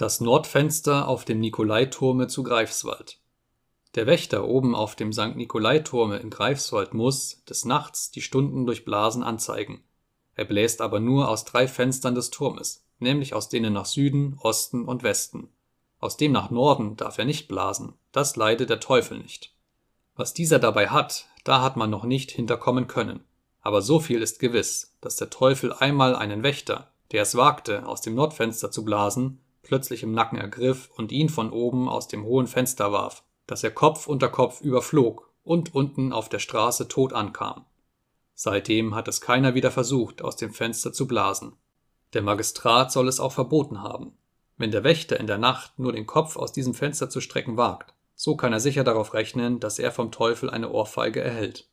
Das Nordfenster auf dem Nikolaiturme zu Greifswald. Der Wächter oben auf dem St. Nikolaiturme in Greifswald muss, des Nachts, die Stunden durch Blasen anzeigen. Er bläst aber nur aus drei Fenstern des Turmes, nämlich aus denen nach Süden, Osten und Westen. Aus dem nach Norden darf er nicht blasen, das leide der Teufel nicht. Was dieser dabei hat, da hat man noch nicht hinterkommen können. Aber so viel ist gewiss, dass der Teufel einmal einen Wächter, der es wagte, aus dem Nordfenster zu blasen, plötzlich im Nacken ergriff und ihn von oben aus dem hohen Fenster warf, dass er Kopf unter Kopf überflog und unten auf der Straße tot ankam. Seitdem hat es keiner wieder versucht, aus dem Fenster zu blasen. Der Magistrat soll es auch verboten haben. Wenn der Wächter in der Nacht nur den Kopf aus diesem Fenster zu strecken wagt, so kann er sicher darauf rechnen, dass er vom Teufel eine Ohrfeige erhält.